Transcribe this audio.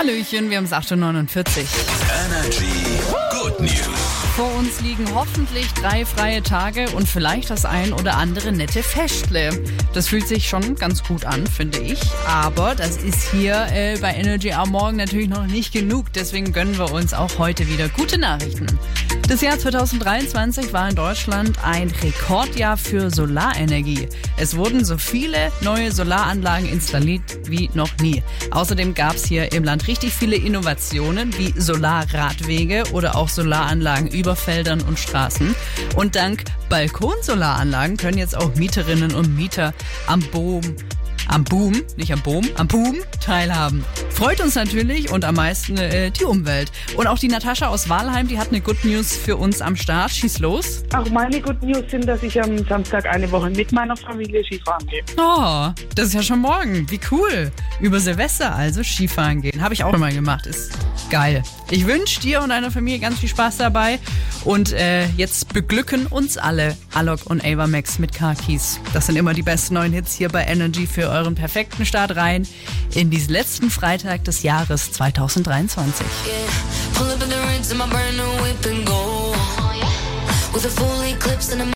Hallöchen, wir haben es 8.49 Uhr. Energy Good News. Vor uns liegen hoffentlich drei freie Tage und vielleicht das ein oder andere nette Festle. Das fühlt sich schon ganz gut an, finde ich. Aber das ist hier äh, bei Energy am Morgen natürlich noch nicht genug. Deswegen gönnen wir uns auch heute wieder gute Nachrichten. Das Jahr 2023 war in Deutschland ein Rekordjahr für Solarenergie. Es wurden so viele neue Solaranlagen installiert wie noch nie. Außerdem gab es hier im Land richtig viele Innovationen wie Solarradwege oder auch Solaranlagen über Feldern und Straßen. Und dank Balkonsolaranlagen können jetzt auch Mieterinnen und Mieter am Boom am Boom, nicht am Boom, am Boom teilhaben. Freut uns natürlich und am meisten äh, die Umwelt. Und auch die Natascha aus Walheim, die hat eine Good News für uns am Start. Schieß los. Auch meine Good News sind, dass ich am Samstag eine Woche mit meiner Familie Skifahren gehe. Oh, das ist ja schon morgen. Wie cool. Über Silvester also Skifahren gehen. Habe ich auch mal gemacht. Ist geil. Ich wünsche dir und deiner Familie ganz viel Spaß dabei. Und äh, jetzt beglücken uns alle Alok und Ava Max mit Car Keys. Das sind immer die besten neuen Hits hier bei Energy für euren perfekten Start rein in diesen letzten Freitag des Jahres 2023. Yeah,